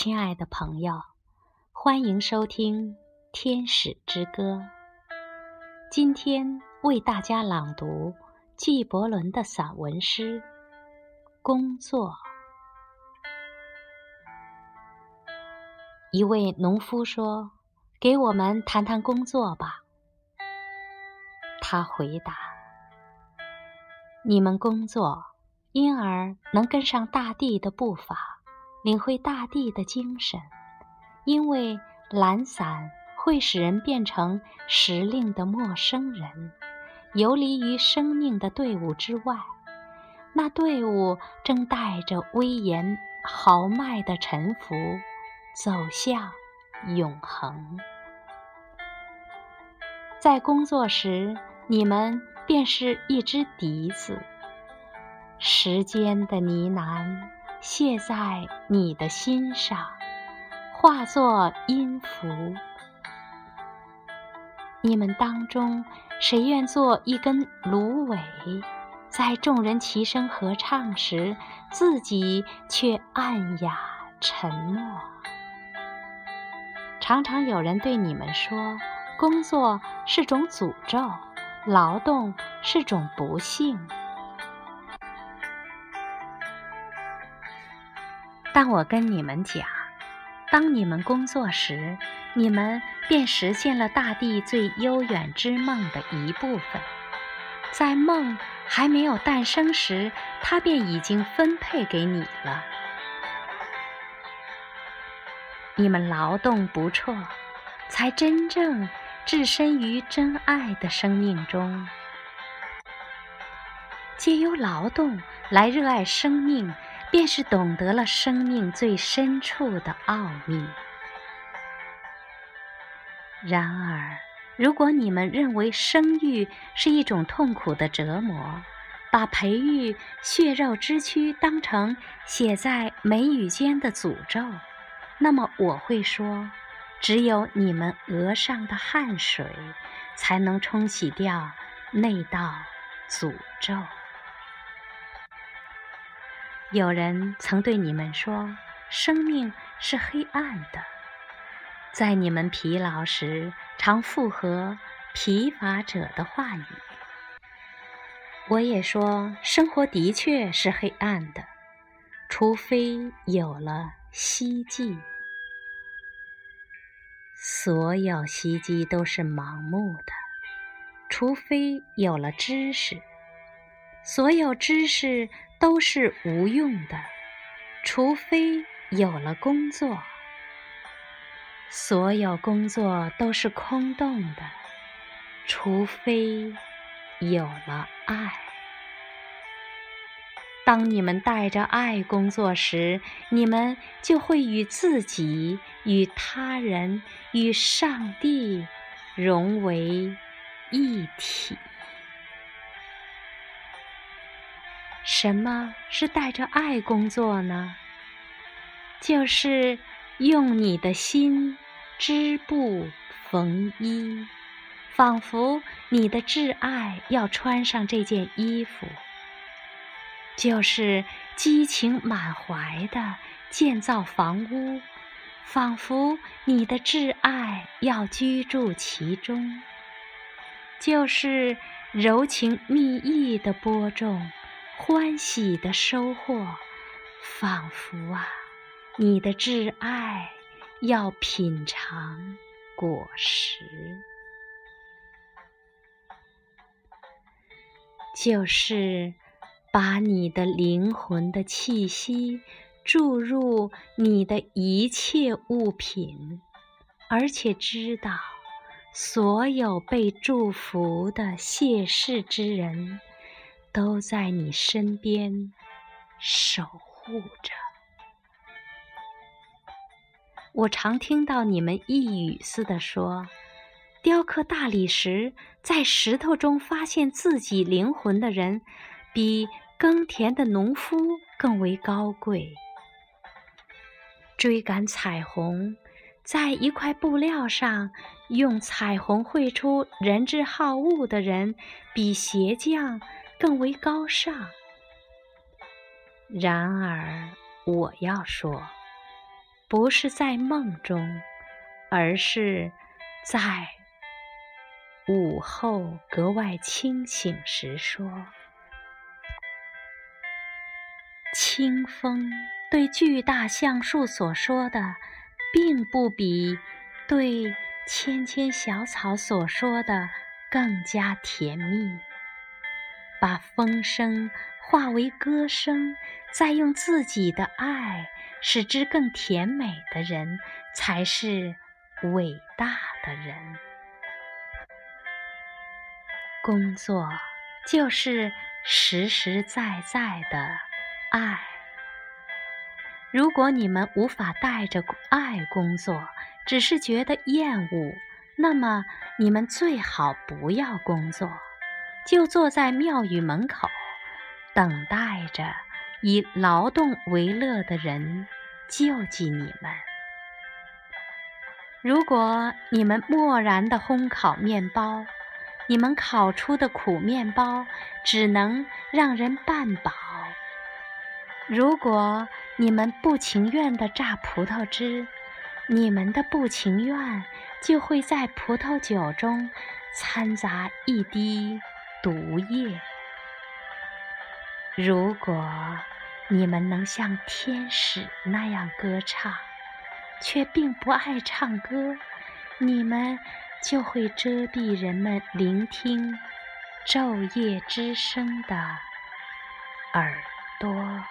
亲爱的朋友，欢迎收听《天使之歌》。今天为大家朗读纪伯伦的散文诗《工作》。一位农夫说：“给我们谈谈工作吧。”他回答：“你们工作，因而能跟上大地的步伐，领会大地的精神。因为懒散会使人变成时令的陌生人，游离于生命的队伍之外。那队伍正带着威严豪迈的沉浮，走向永恒。在工作时。”你们便是一只笛子，时间的呢喃卸在你的心上，化作音符。你们当中谁愿做一根芦苇，在众人齐声合唱时，自己却暗哑沉默？常常有人对你们说，工作是种诅咒。劳动是种不幸，但我跟你们讲，当你们工作时，你们便实现了大地最悠远之梦的一部分。在梦还没有诞生时，它便已经分配给你了。你们劳动不辍，才真正。置身于真爱的生命中，借由劳动来热爱生命，便是懂得了生命最深处的奥秘。然而，如果你们认为生育是一种痛苦的折磨，把培育血肉之躯当成写在眉宇间的诅咒，那么我会说。只有你们额上的汗水，才能冲洗掉那道诅咒。有人曾对你们说：“生命是黑暗的。”在你们疲劳时，常附和疲乏者的话语。我也说，生活的确是黑暗的，除非有了希冀。所有袭击都是盲目的，除非有了知识；所有知识都是无用的，除非有了工作；所有工作都是空洞的，除非有了爱。当你们带着爱工作时，你们就会与自己、与他人、与上帝融为一体。什么是带着爱工作呢？就是用你的心织布缝衣，仿佛你的挚爱要穿上这件衣服。就是激情满怀的建造房屋，仿佛你的挚爱要居住其中；就是柔情蜜意的播种，欢喜的收获，仿佛啊，你的挚爱要品尝果实；就是。把你的灵魂的气息注入你的一切物品，而且知道所有被祝福的谢世之人都在你身边守护着。我常听到你们一语似的说：“雕刻大理石，在石头中发现自己灵魂的人。”比耕田的农夫更为高贵。追赶彩虹，在一块布料上用彩虹绘出人之好恶的人，比鞋匠更为高尚。然而，我要说，不是在梦中，而是在午后格外清醒时说。清风对巨大橡树所说的，并不比对纤纤小草所说的更加甜蜜。把风声化为歌声，再用自己的爱使之更甜美的人，才是伟大的人。工作就是实实在在的。爱，如果你们无法带着爱工作，只是觉得厌恶，那么你们最好不要工作，就坐在庙宇门口，等待着以劳动为乐的人救济你们。如果你们漠然的烘烤面包，你们烤出的苦面包只能让人半饱。如果你们不情愿地榨葡萄汁，你们的不情愿就会在葡萄酒中掺杂一滴毒液。如果你们能像天使那样歌唱，却并不爱唱歌，你们就会遮蔽人们聆听昼夜之声的耳朵。